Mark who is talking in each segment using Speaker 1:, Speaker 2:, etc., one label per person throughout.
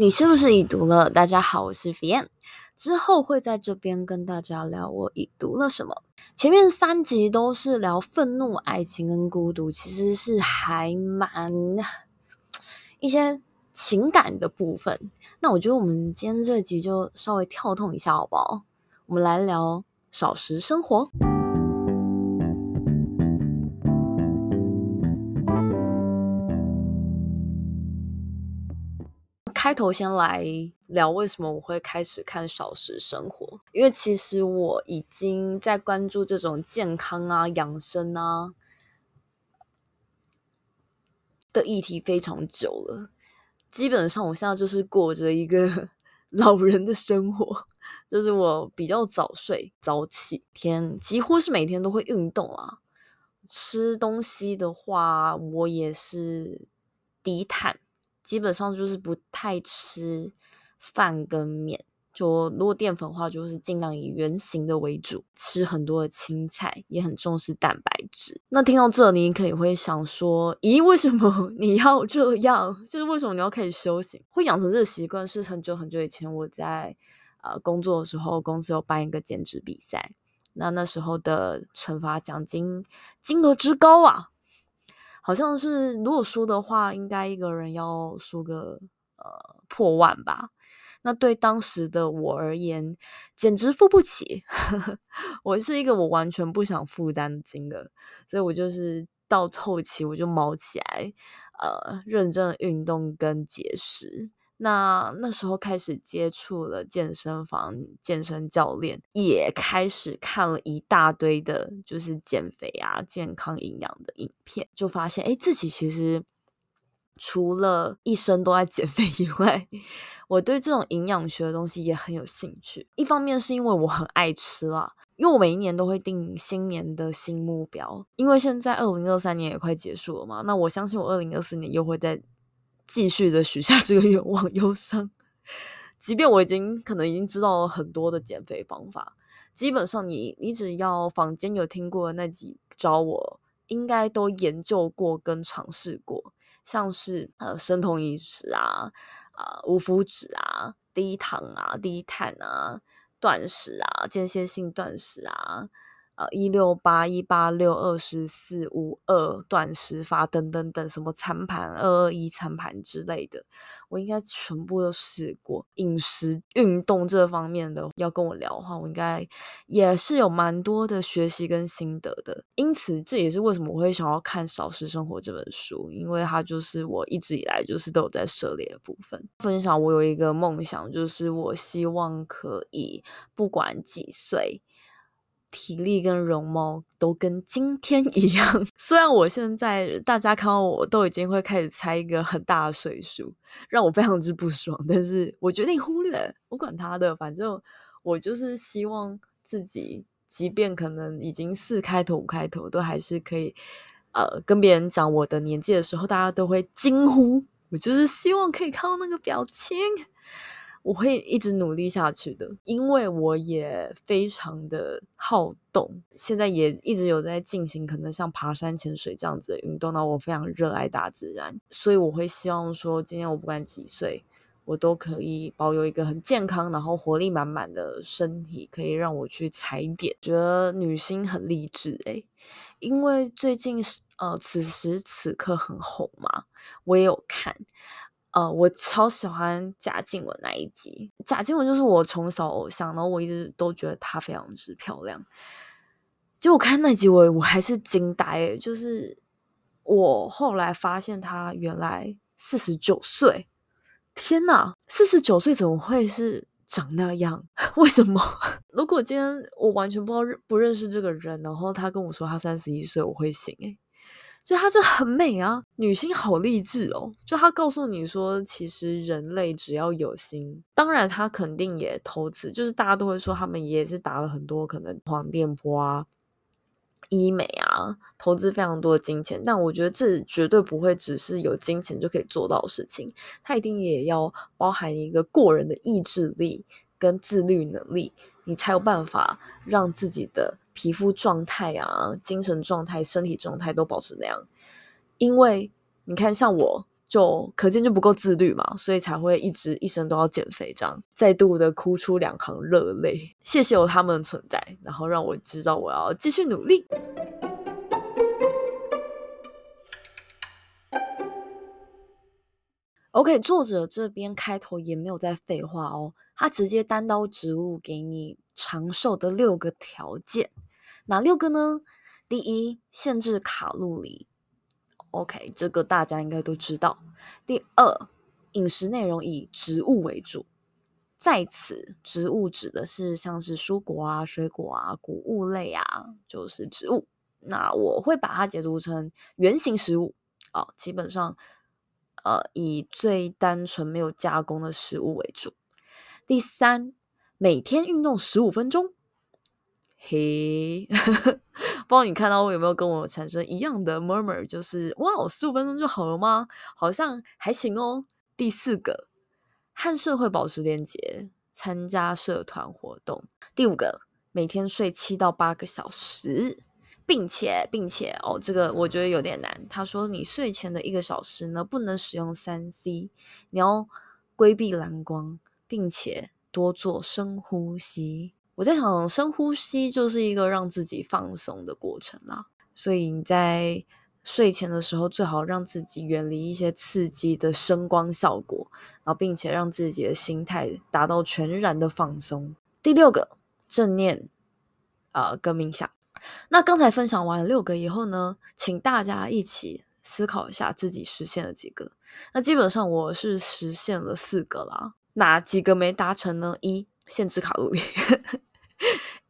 Speaker 1: 你是不是已读了？大家好，我是 Vian，之后会在这边跟大家聊我已读了什么。前面三集都是聊愤怒、爱情跟孤独，其实是还蛮一些情感的部分。那我觉得我们今天这集就稍微跳动一下，好不好？我们来聊少食生活。开头先来聊为什么我会开始看少食生活，因为其实我已经在关注这种健康啊、养生啊的议题非常久了。基本上我现在就是过着一个 老人的生活，就是我比较早睡早起，天几乎是每天都会运动啊。吃东西的话，我也是低碳。基本上就是不太吃饭跟面，就如果淀粉的话，就是尽量以圆形的为主，吃很多的青菜，也很重视蛋白质。那听到这，你可能会想说：“咦，为什么你要这样？就是为什么你要开始修行？会养成这个习惯？是很久很久以前我在呃工作的时候，公司有办一个减脂比赛，那那时候的惩罚奖金金额之高啊！”好像是，如果输的话，应该一个人要输个呃破万吧。那对当时的我而言，简直付不起。我是一个我完全不想负担的金额，所以我就是到后期我就卯起来，呃，认真运动跟节食。那那时候开始接触了健身房、健身教练，也开始看了一大堆的，就是减肥啊、健康营养的影片，就发现，哎，自己其实除了一生都在减肥以外，我对这种营养学的东西也很有兴趣。一方面是因为我很爱吃啦，因为我每一年都会定新年的新目标，因为现在二零二三年也快结束了嘛，那我相信我二零二四年又会在。继续的许下这个愿望，忧伤。即便我已经可能已经知道了很多的减肥方法，基本上你你只要坊间有听过的那几招，我应该都研究过跟尝试过，像是呃生酮饮食啊，啊、呃、无麸质啊，低糖啊，低碳啊，断食啊，间歇性断食啊。呃，一六八一八六二十四五二断食法等等等，什么餐盘二二一餐盘之类的，我应该全部都试过。饮食、运动这方面的要跟我聊的话，我应该也是有蛮多的学习跟心得的。因此，这也是为什么我会想要看《少食生活》这本书，因为它就是我一直以来就是都有在涉猎的部分。分享我有一个梦想，就是我希望可以不管几岁。体力跟容貌都跟今天一样，虽然我现在大家看到我都已经会开始猜一个很大的岁数，让我非常之不爽，但是我决定忽略，我管他的，反正我就是希望自己，即便可能已经四开头五开头，都还是可以，呃，跟别人讲我的年纪的时候，大家都会惊呼，我就是希望可以看到那个表情。我会一直努力下去的，因为我也非常的好动，现在也一直有在进行，可能像爬山、潜水这样子的运动。那我非常热爱大自然，所以我会希望说，今天我不管几岁，我都可以保有一个很健康，然后活力满满的身体，可以让我去踩点。觉得女星很励志诶，因为最近是呃此时此刻很红嘛，我也有看。呃，我超喜欢贾静雯那一集。贾静雯就是我从小偶像，然后我一直都觉得她非常之漂亮。就我看那集我，我还是惊呆，就是我后来发现她原来四十九岁。天呐，四十九岁怎么会是长那样？为什么？如果今天我完全不知道不认识这个人，然后他跟我说他三十一岁，我会信诶。所以她就很美啊，女星好励志哦。就她告诉你说，其实人类只要有心，当然她肯定也投资，就是大家都会说他们也是打了很多可能黄电波啊、医美啊，投资非常多的金钱。但我觉得这绝对不会只是有金钱就可以做到的事情，它一定也要包含一个过人的意志力跟自律能力，你才有办法让自己的。皮肤状态啊，精神状态、身体状态都保持那样，因为你看，像我就可见就不够自律嘛，所以才会一直一生都要减肥，这样再度的哭出两行热泪。谢谢有他们的存在，然后让我知道我要继续努力。OK，作者这边开头也没有在废话哦，他直接单刀直入给你长寿的六个条件，哪六个呢？第一，限制卡路里。OK，这个大家应该都知道。第二，饮食内容以植物为主，在此植物指的是像是蔬果啊、水果啊、谷物类啊，就是植物。那我会把它解读成原型食物哦，基本上。呃，以最单纯没有加工的食物为主。第三，每天运动十五分钟。嘿，不知道你看到我有没有跟我产生一样的 murmur，就是哇，十五分钟就好了吗？好像还行哦。第四个，和社会保持连结，参加社团活动。第五个，每天睡七到八个小时。并且，并且哦，这个我觉得有点难。他说，你睡前的一个小时呢，不能使用三 C，你要规避蓝光，并且多做深呼吸。我在想，深呼吸就是一个让自己放松的过程啦。所以你在睡前的时候，最好让自己远离一些刺激的声光效果，然后并且让自己的心态达到全然的放松。第六个，正念啊、呃，跟冥想。那刚才分享完六个以后呢，请大家一起思考一下自己实现了几个。那基本上我是实现了四个啦，哪几个没达成呢？一、限制卡路里，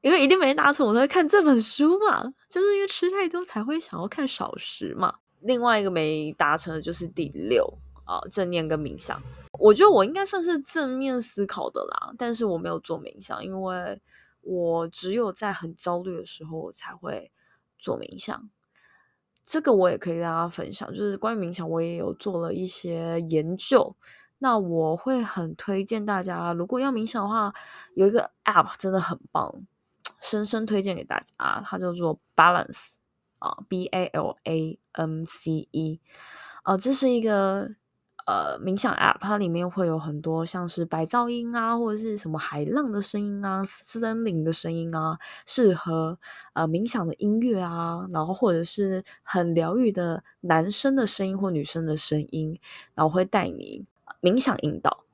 Speaker 1: 因为一定没达成，我才会看这本书嘛，就是因为吃太多才会想要看少食嘛。另外一个没达成的就是第六啊，正念跟冥想。我觉得我应该算是正面思考的啦，但是我没有做冥想，因为。我只有在很焦虑的时候，我才会做冥想。这个我也可以跟大家分享，就是关于冥想，我也有做了一些研究。那我会很推荐大家，如果要冥想的话，有一个 App 真的很棒，深深推荐给大家。它叫做 Balance 啊，B A L A N C E 啊，这是一个。呃，冥想 App 它里面会有很多像是白噪音啊，或者是什么海浪的声音啊、森林的声音啊，适合呃冥想的音乐啊，然后或者是很疗愈的男生的声音或女生的声音，然后会带你冥想引导。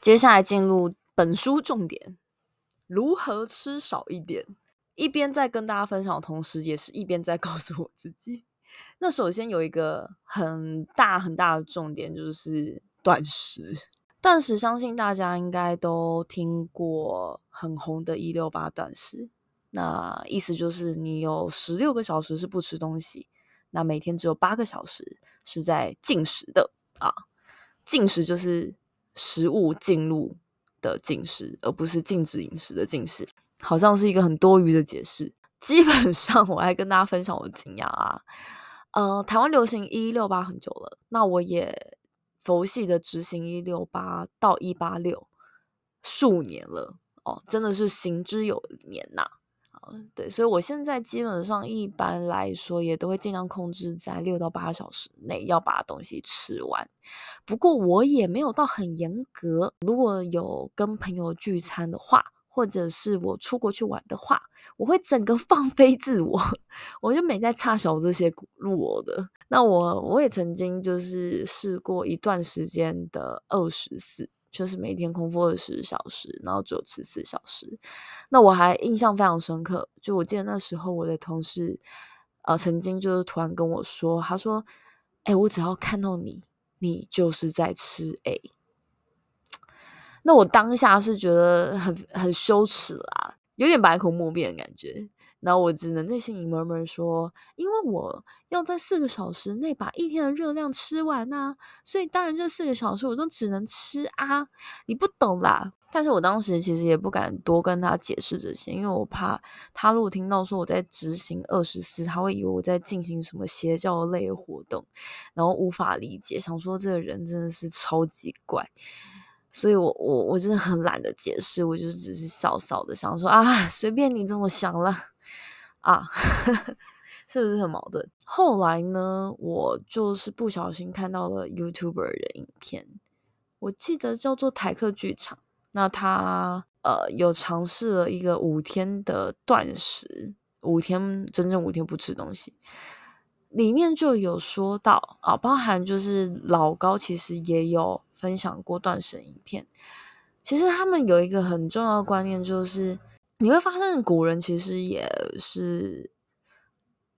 Speaker 1: 接下来进入本书重点：如何吃少一点。一边在跟大家分享的同时，也是一边在告诉我自己。那首先有一个很大很大的重点，就是断食。断食，相信大家应该都听过很红的“一六八断食”。那意思就是你有十六个小时是不吃东西，那每天只有八个小时是在进食的啊。进食就是食物进入的进食，而不是禁止饮食的进食。好像是一个很多余的解释。基本上，我来跟大家分享我的经验啊。呃，台湾流行一六八很久了，那我也佛系的执行一六八到一八六数年了哦，真的是行之有年呐。对，所以我现在基本上一般来说也都会尽量控制在六到八小时内要把东西吃完。不过我也没有到很严格，如果有跟朋友聚餐的话。或者是我出国去玩的话，我会整个 放飞自我，我就没在插小这些路我的。那我我也曾经就是试过一段时间的二十四，就是每天空腹二十小时，然后只有吃四小时。那我还印象非常深刻，就我记得那时候我的同事，呃，曾经就是突然跟我说，他说：“哎，我只要看到你，你就是在吃 A。”那我当下是觉得很很羞耻啦，有点百口莫辩的感觉。然后我只能在心里默默说，因为我要在四个小时内把一天的热量吃完啊，所以当然这四个小时我都只能吃啊，你不懂啦。但是我当时其实也不敢多跟他解释这些，因为我怕他如果听到说我在执行二十四，他会以为我在进行什么邪教类的活动，然后无法理解，想说这个人真的是超级怪。所以我，我我真的很懒得解释，我就只是笑笑的想说啊，随便你这么想了啊，是不是很矛盾？后来呢，我就是不小心看到了 YouTuber 的影片，我记得叫做台客剧场。那他呃有尝试了一个五天的断食，五天真正五天不吃东西，里面就有说到啊，包含就是老高其实也有分享过断食影片。其实他们有一个很重要的观念，就是你会发现古人其实也是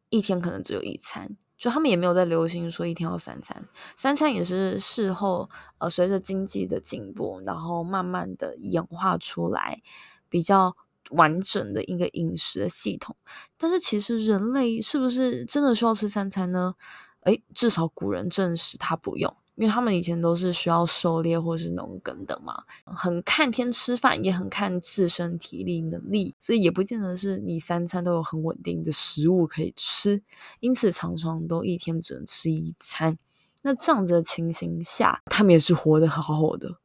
Speaker 1: 一天可能只有一餐。就他们也没有在流行说一天要三餐，三餐也是事后呃随着经济的进步，然后慢慢的演化出来比较完整的一个饮食的系统。但是其实人类是不是真的需要吃三餐呢？诶，至少古人证实他不用。因为他们以前都是需要狩猎或是农耕的嘛，很看天吃饭，也很看自身体力能力，所以也不见得是你三餐都有很稳定的食物可以吃，因此常常都一天只能吃一餐。那这样子的情形下，他们也是活得好好的。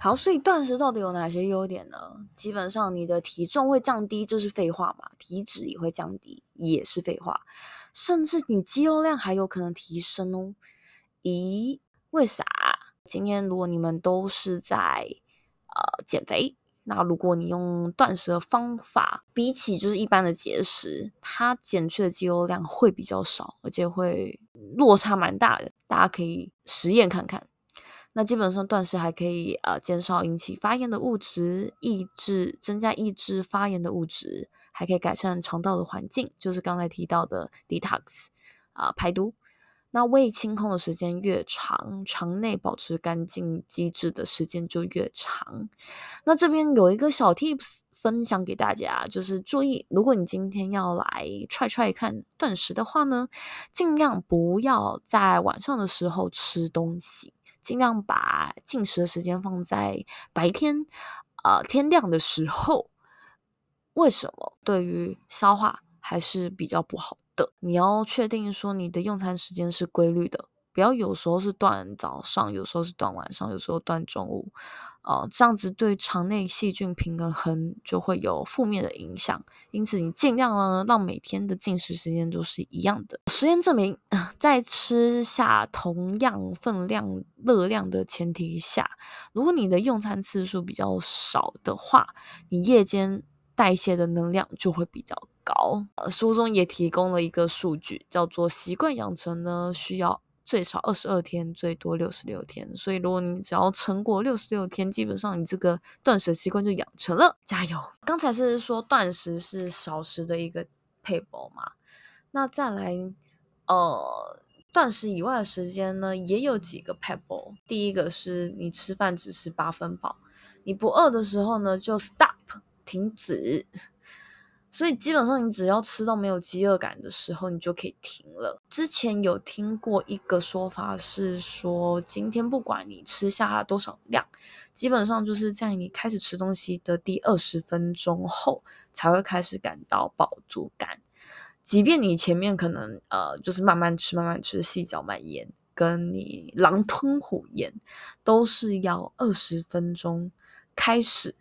Speaker 1: 好，所以断食到底有哪些优点呢？基本上你的体重会降低，这是废话嘛？体脂也会降低，也是废话，甚至你肌肉量还有可能提升哦。咦？为啥？今天如果你们都是在呃减肥，那如果你用断食的方法，比起就是一般的节食，它减去的肌肉量会比较少，而且会落差蛮大的。大家可以实验看看。那基本上断食还可以呃减少引起发炎的物质，抑制增加抑制发炎的物质，还可以改善肠道的环境，就是刚才提到的 detox 啊、排毒。那胃清空的时间越长，肠内保持干净机制的时间就越长。那这边有一个小 tips 分享给大家，就是注意，如果你今天要来踹踹看断食的话呢，尽量不要在晚上的时候吃东西，尽量把进食的时间放在白天，呃，天亮的时候。为什么？对于消化还是比较不好。的，你要确定说你的用餐时间是规律的，不要有时候是断早上，有时候是断晚上，有时候断中午，呃，这样子对肠内细菌平衡就会有负面的影响。因此，你尽量呢让每天的进食时间都是一样的。实验证明，在吃下同样分量热量的前提下，如果你的用餐次数比较少的话，你夜间代谢的能量就会比较高，书中也提供了一个数据，叫做习惯养成呢，需要最少二十二天，最多六十六天。所以，如果你只要撑过六十六天，基本上你这个断食习惯就养成了。加油！刚才是说断食是少食的一个撇步嘛，那再来，呃，断食以外的时间呢，也有几个 pebble。第一个是你吃饭只吃八分饱，你不饿的时候呢，就 stop 停止。所以基本上，你只要吃到没有饥饿感的时候，你就可以停了。之前有听过一个说法是说，今天不管你吃下多少量，基本上就是在你开始吃东西的第二十分钟后，才会开始感到饱足感。即便你前面可能呃就是慢慢吃、慢慢吃、细嚼慢咽，跟你狼吞虎咽，都是要二十分钟开始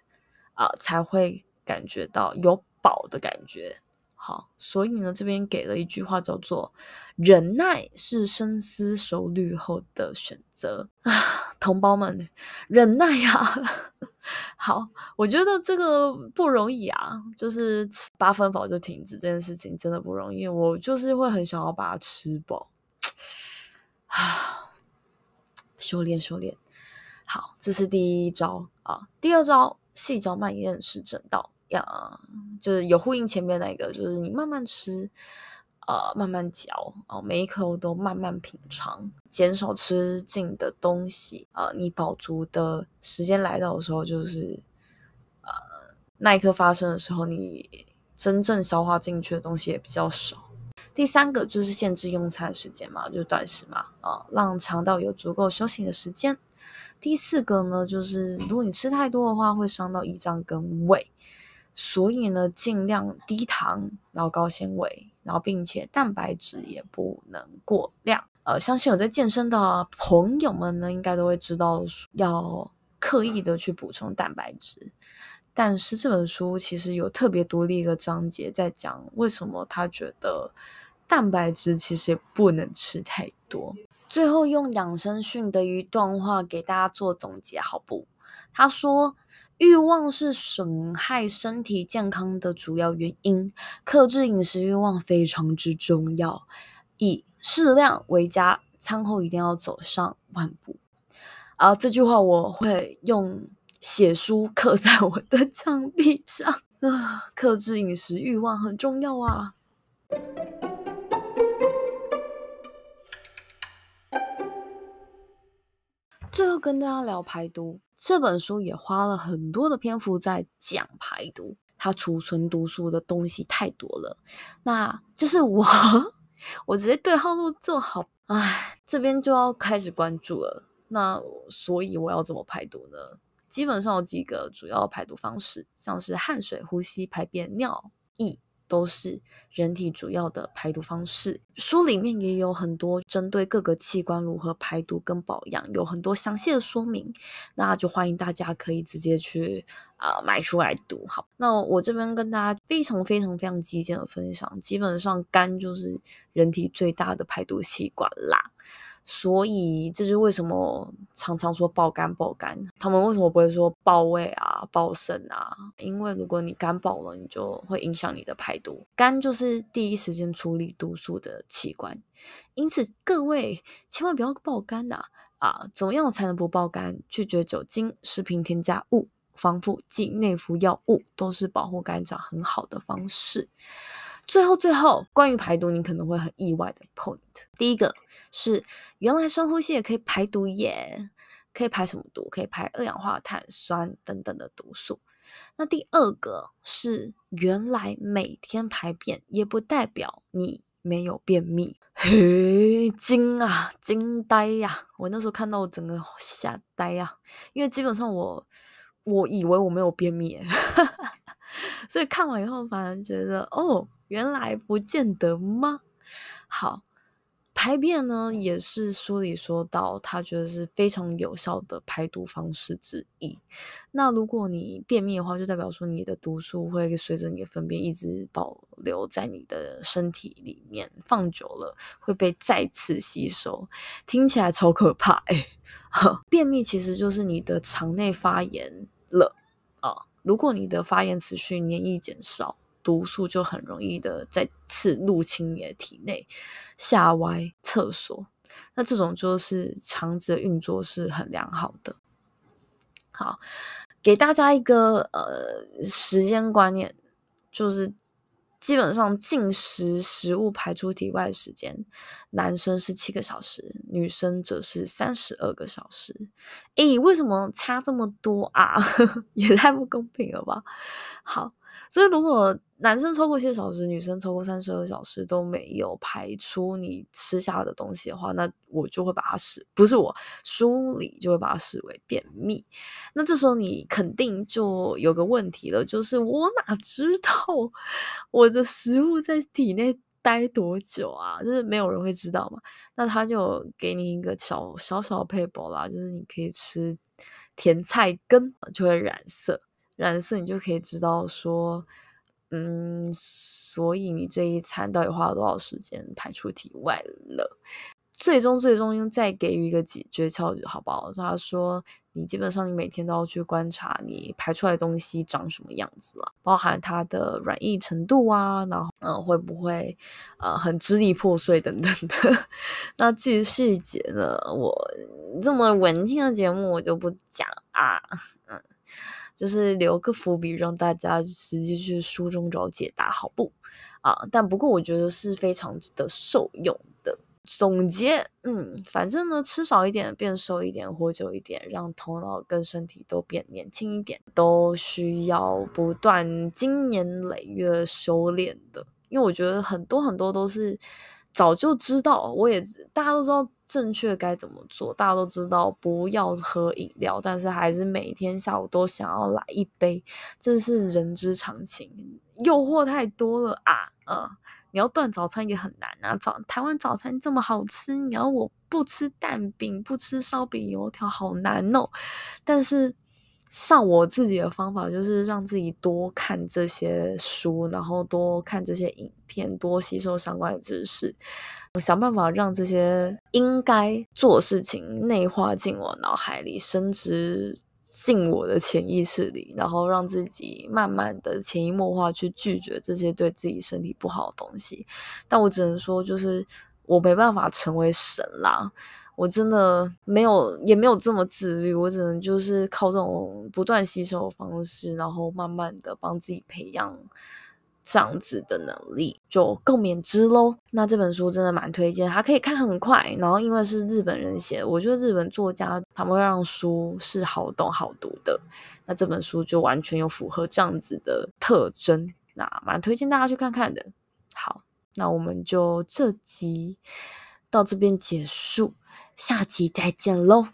Speaker 1: 啊、才会感觉到有。饱的感觉，好，所以呢，这边给了一句话叫做“忍耐是深思熟虑后的选择”啊，同胞们，忍耐呀、啊，好，我觉得这个不容易啊，就是吃八分饱就停止这件事情真的不容易，我就是会很想要把它吃饱。啊，修炼修炼，好，这是第一招啊，第二招细嚼慢咽是正道。呀，就是有呼应前面那个，就是你慢慢吃，呃，慢慢嚼，哦，每一口都慢慢品尝，减少吃进的东西，呃，你饱足的时间来到的时候，就是呃，那一刻发生的时候，你真正消化进去的东西也比较少。第三个就是限制用餐时间嘛，就是断食嘛，啊、让肠道有足够休息的时间。第四个呢，就是如果你吃太多的话，会伤到胰脏跟胃。所以呢，尽量低糖，然后高纤维，然后并且蛋白质也不能过量。呃，相信有在健身的朋友们呢，应该都会知道要刻意的去补充蛋白质。但是这本书其实有特别独立一个章节在讲为什么他觉得蛋白质其实也不能吃太多。最后用养生训的一段话给大家做总结，好不？他说：“欲望是损害身体健康的主要原因，克制饮食欲望非常之重要，以适量为佳，餐后一定要走上万步。”啊，这句话我会用写书刻在我的墙壁上啊！克制饮食欲望很重要啊。最后跟大家聊排毒，这本书也花了很多的篇幅在讲排毒。它储存毒素的东西太多了，那就是我，我直接对号入座好，哎，这边就要开始关注了。那所以我要怎么排毒呢？基本上有几个主要排毒方式，像是汗水、呼吸、排便、尿液。都是人体主要的排毒方式。书里面也有很多针对各个器官如何排毒跟保养，有很多详细的说明。那就欢迎大家可以直接去啊、呃、买书来读。好，那我这边跟大家非常非常非常极简的分享，基本上肝就是人体最大的排毒器官啦。所以这就是为什么常常说爆肝爆肝，他们为什么不会说爆胃啊、爆肾啊？因为如果你肝爆了，你就会影响你的排毒。肝就是第一时间处理毒素的器官，因此各位千万不要爆肝呐！啊，怎么样才能不爆肝？拒绝酒精、食品添加物、防腐剂、内服药物，都是保护肝脏很好的方式。最后，最后，关于排毒，你可能会很意外的 point。第一个是，原来深呼吸也可以排毒耶，可以排什么毒？可以排二氧化碳、酸等等的毒素。那第二个是，原来每天排便也不代表你没有便秘。嘿，惊啊，惊呆呀、啊！我那时候看到我整个吓呆呀、啊，因为基本上我我以为我没有便秘，所以看完以后反而觉得哦。原来不见得吗？好，排便呢也是书里说到，他觉得是非常有效的排毒方式之一。那如果你便秘的话，就代表说你的毒素会随着你的粪便一直保留在你的身体里面，放久了会被再次吸收。听起来超可怕哎！便秘其实就是你的肠内发炎了。如果你的发炎持续，黏液减少。毒素就很容易的再次入侵你的体内，下歪厕所，那这种就是肠子的运作是很良好的。好，给大家一个呃时间观念，就是基本上进食食物排出体外时间，男生是七个小时，女生则是三十二个小时。诶，为什么差这么多啊？也太不公平了吧？好。所以，如果男生超过七小时，女生超过三十二小时都没有排出你吃下的东西的话，那我就会把它视，不是我，书里就会把它视为便秘。那这时候你肯定就有个问题了，就是我哪知道我的食物在体内待多久啊？就是没有人会知道嘛。那他就给你一个小小小的撇步啦，就是你可以吃甜菜根，就会染色。染色，你就可以知道说，嗯，所以你这一餐到底花了多少时间排出体外了？最终，最终再给予一个解诀窍，好不好？他说，你基本上你每天都要去观察你排出来的东西长什么样子了，包含它的软硬程度啊，然后嗯、呃，会不会呃很支离破碎等等的。那至于细节呢，我这么文静的节目我就不讲啊，嗯。就是留个伏笔，让大家实际去书中找解答，好不？啊，但不过我觉得是非常的受用的。总结，嗯，反正呢，吃少一点，变瘦一点，活久一点，让头脑跟身体都变年轻一点，都需要不断经年累月修炼的。因为我觉得很多很多都是。早就知道，我也大家都知道正确该怎么做，大家都知道不要喝饮料，但是还是每天下午都想要来一杯，这是人之常情。诱惑太多了啊，嗯，你要断早餐也很难啊。早台湾早餐这么好吃，你要我不吃蛋饼，不吃烧饼油条，好难哦。但是像我自己的方法，就是让自己多看这些书，然后多看这些影片，多吸收相关的知识，想办法让这些应该做事情内化进我脑海里，深植进我的潜意识里，然后让自己慢慢的潜移默化去拒绝这些对自己身体不好的东西。但我只能说，就是我没办法成为神啦。我真的没有，也没有这么自律。我只能就是靠这种不断吸收的方式，然后慢慢的帮自己培养这样子的能力，就共勉之喽。那这本书真的蛮推荐，它可以看很快。然后因为是日本人写，我觉得日本作家他们会让书是好懂好读的。那这本书就完全有符合这样子的特征，那蛮推荐大家去看看的。好，那我们就这集到这边结束。下期再见喽。